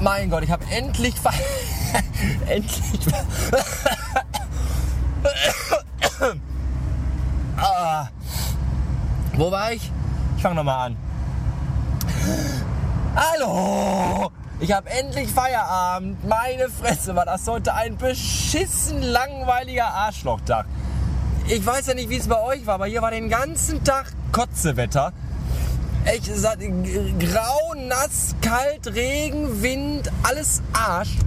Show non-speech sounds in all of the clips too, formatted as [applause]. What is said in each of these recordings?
Mein Gott, ich habe endlich... [laughs] Endlich... [coughs] ah. Wo war ich? Ich fange nochmal an. Hallo! Ich habe endlich Feierabend. Meine Fresse, war das heute ein beschissen langweiliger Arschlochtag. Ich weiß ja nicht, wie es bei euch war, aber hier war den ganzen Tag Kotzewetter. Echt, grau, nass, kalt, Regen, Wind, alles Arsch.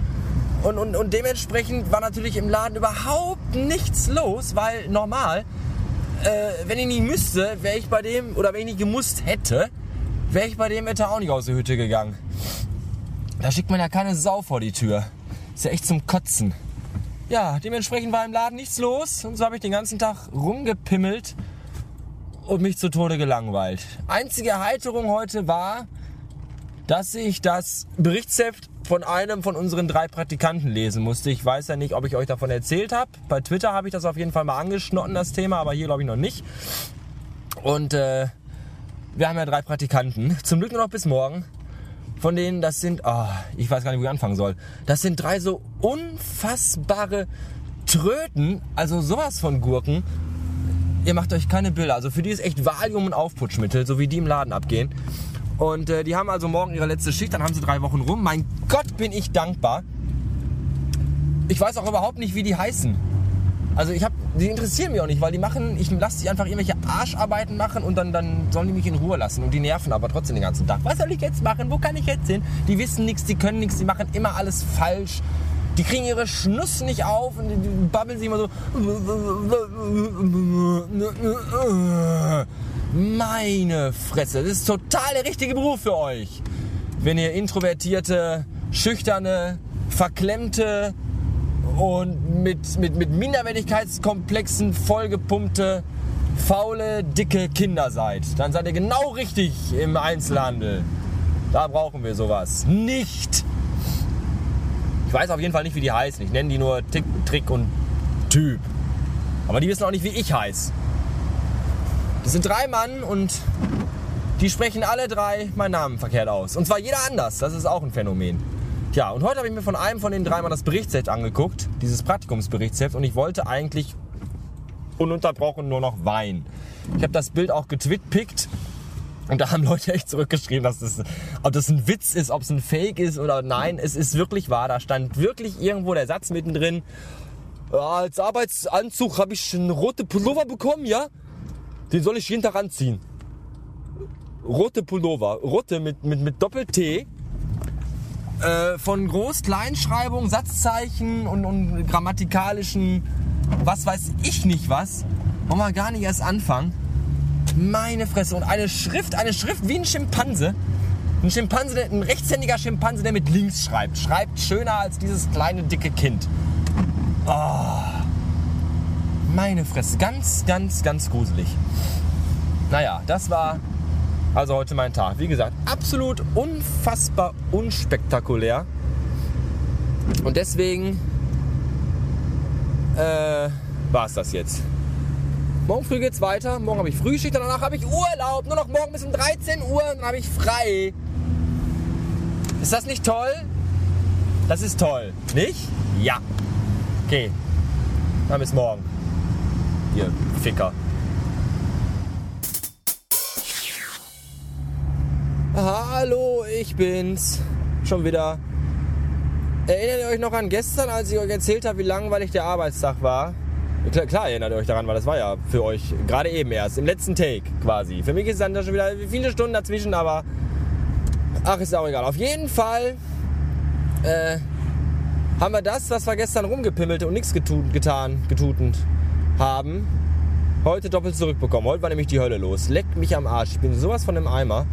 Und, und, und dementsprechend war natürlich im Laden überhaupt nichts los, weil normal, äh, wenn ich nicht müsste, wäre ich bei dem, oder wenn ich nicht gemusst hätte, wäre ich bei dem Wetter auch nicht aus der Hütte gegangen. Da schickt man ja keine Sau vor die Tür. Ist ja echt zum Kotzen. Ja, dementsprechend war im Laden nichts los und so habe ich den ganzen Tag rumgepimmelt und mich zu Tode gelangweilt. Einzige Erheiterung heute war, dass ich das Berichtsheft von einem von unseren drei Praktikanten lesen musste. Ich weiß ja nicht, ob ich euch davon erzählt habe. Bei Twitter habe ich das auf jeden Fall mal angeschnotten, das Thema, aber hier glaube ich noch nicht. Und äh, wir haben ja drei Praktikanten. Zum Glück nur noch bis morgen. Von denen, das sind, oh, ich weiß gar nicht, wo ich anfangen soll. Das sind drei so unfassbare Tröten, also sowas von Gurken. Ihr macht euch keine Bilder. Also für die ist echt Valium und Aufputschmittel, so wie die im Laden abgehen. Und äh, die haben also morgen ihre letzte Schicht, dann haben sie drei Wochen rum. Mein Gott, bin ich dankbar. Ich weiß auch überhaupt nicht, wie die heißen. Also ich habe, die interessieren mich auch nicht, weil die machen, ich lasse die einfach irgendwelche Arscharbeiten machen und dann, dann sollen die mich in Ruhe lassen und die nerven aber trotzdem den ganzen Tag. Was soll ich jetzt machen? Wo kann ich jetzt hin? Die wissen nichts, die können nichts, die machen immer alles falsch. Die kriegen ihre Schnuss nicht auf und die, babbeln sich immer so. Meine Fresse, das ist total der richtige Beruf für euch. Wenn ihr introvertierte, schüchterne, verklemmte, und mit, mit, mit Minderwertigkeitskomplexen vollgepumpte, faule, dicke Kinder seid, dann seid ihr genau richtig im Einzelhandel. Da brauchen wir sowas. Nicht! Ich weiß auf jeden Fall nicht, wie die heißen. Ich nenne die nur Tick, Trick und Typ. Aber die wissen auch nicht, wie ich heiße. Das sind drei Mann und die sprechen alle drei meinen Namen verkehrt aus. Und zwar jeder anders. Das ist auch ein Phänomen. Tja, und heute habe ich mir von einem von den drei mal das Berichtsheft angeguckt, dieses Praktikumsberichtsheft, und ich wollte eigentlich ununterbrochen nur noch weinen. Ich habe das Bild auch getwitpickt und da haben Leute echt zurückgeschrieben, dass das, ob das ein Witz ist, ob es ein Fake ist oder nein, es ist wirklich wahr. Da stand wirklich irgendwo der Satz mittendrin. Als Arbeitsanzug habe ich einen rote Pullover bekommen, ja? Den soll ich jeden Tag anziehen. Rote Pullover. Rote mit, mit, mit Doppel-T äh, von Groß-Kleinschreibung, Satzzeichen und, und grammatikalischen, was weiß ich nicht was, wollen wir gar nicht erst anfangen. Meine Fresse. Und eine Schrift, eine Schrift wie ein Schimpanse. Ein Schimpanse, ein rechtshändiger Schimpanse, der mit links schreibt. Schreibt schöner als dieses kleine, dicke Kind. Oh. Meine Fresse. Ganz, ganz, ganz gruselig. Naja, das war also heute mein Tag. Wie gesagt, absolut unfassbar unspektakulär. Und deswegen äh, war es das jetzt. Morgen früh geht's weiter. Morgen habe ich Frühschicht, danach habe ich Urlaub. Nur noch morgen bis um 13 Uhr und dann habe ich frei. Ist das nicht toll? Das ist toll. Nicht? Ja. Okay. Dann bis morgen. Ihr Ficker. Hallo, ich bin's. Schon wieder. Erinnert ihr euch noch an gestern, als ich euch erzählt habe, wie langweilig der Arbeitstag war? Klar, klar erinnert ihr euch daran, weil das war ja für euch gerade eben erst, im letzten Take quasi. Für mich ist dann schon wieder viele Stunden dazwischen, aber ach, ist auch egal. Auf jeden Fall äh, haben wir das, was wir gestern rumgepimmelt und nichts getan, getutend haben, heute doppelt zurückbekommen. Heute war nämlich die Hölle los. Leckt mich am Arsch. Ich bin sowas von einem Eimer.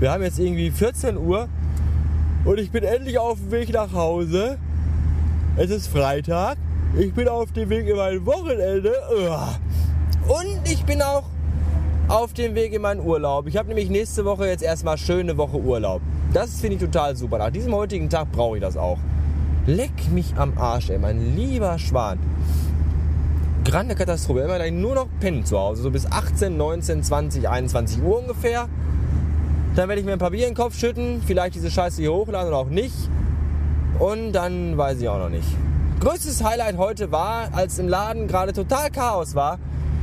Wir haben jetzt irgendwie 14 Uhr und ich bin endlich auf dem Weg nach Hause. Es ist Freitag. Ich bin auf dem Weg in mein Wochenende. Und ich bin auch auf dem Weg in meinen Urlaub. Ich habe nämlich nächste Woche jetzt erstmal schöne Woche Urlaub. Das finde ich total super. Nach diesem heutigen Tag brauche ich das auch. Leck mich am Arsch, ey, mein lieber Schwan. Grande Katastrophe. Immer nur noch pennen zu Hause. So bis 18, 19, 20, 21 Uhr ungefähr. Dann werde ich mir ein paar Bier in den Kopf schütten, vielleicht diese Scheiße hier hochladen oder auch nicht. Und dann weiß ich auch noch nicht. Größtes Highlight heute war, als im Laden gerade total Chaos war,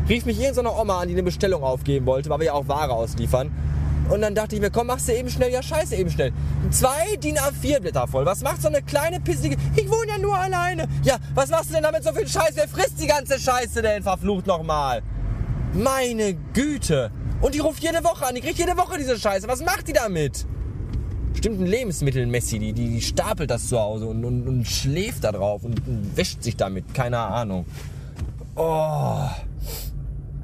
rief mich irgendeine Oma an, die eine Bestellung aufgeben wollte, weil wir ja auch Ware ausliefern. Und dann dachte ich mir, komm, machst du eben schnell, ja scheiße, eben schnell. Zwei DIN A4 Blätter voll. Was macht so eine kleine pissige, ich wohne ja nur alleine. Ja, was machst du denn damit so viel Scheiße? Wer frisst die ganze Scheiße denn, verflucht nochmal? Meine Güte. Und die ruft jede Woche an, die kriegt jede Woche diese Scheiße. Was macht die damit? Stimmt ein Lebensmittelmessi, die, die, die stapelt das zu Hause und, und, und schläft da drauf und, und wäscht sich damit, keine Ahnung. Oh.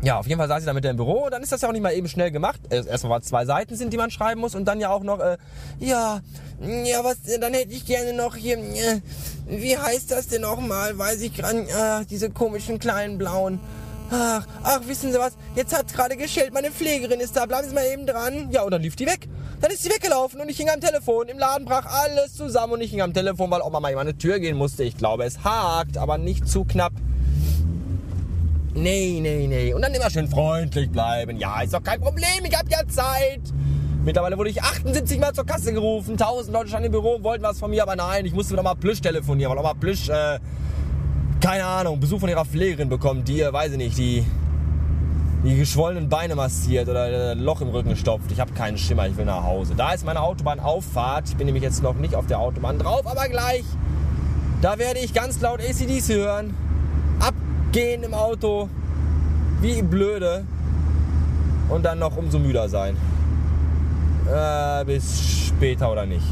Ja, auf jeden Fall saß ich da mit im Büro dann ist das ja auch nicht mal eben schnell gemacht. Erstmal was zwei Seiten sind, die man schreiben muss und dann ja auch noch, äh, ja, ja, was, dann hätte ich gerne noch hier, äh, wie heißt das denn nochmal, weiß ich gerade, äh, diese komischen kleinen blauen. Ach, ach, wissen Sie was? Jetzt hat's gerade geschellt, meine Pflegerin ist da, bleiben Sie mal eben dran. Ja, und dann lief die weg. Dann ist sie weggelaufen und ich hing am Telefon. Im Laden brach alles zusammen und ich hing am Telefon, weil Oma mal in meine Tür gehen musste. Ich glaube, es hakt, aber nicht zu knapp. Nee, nee, nee. Und dann immer schön freundlich bleiben. Ja, ist doch kein Problem, ich hab ja Zeit. Mittlerweile wurde ich 78 Mal zur Kasse gerufen. 1000 Leute standen im Büro wollten was von mir, aber nein, ich musste wieder mal Plüsch telefonieren, weil mal Plüsch, äh, keine Ahnung, Besuch von ihrer Pflegerin bekommen, die, äh, weiß ich nicht, die, die geschwollenen Beine massiert oder ein Loch im Rücken stopft. Ich habe keinen Schimmer, ich will nach Hause. Da ist meine Autobahnauffahrt. Ich bin nämlich jetzt noch nicht auf der Autobahn drauf, aber gleich. Da werde ich ganz laut ACDC hören. Abgehen im Auto. Wie blöde. Und dann noch umso müder sein. Äh, bis später oder nicht.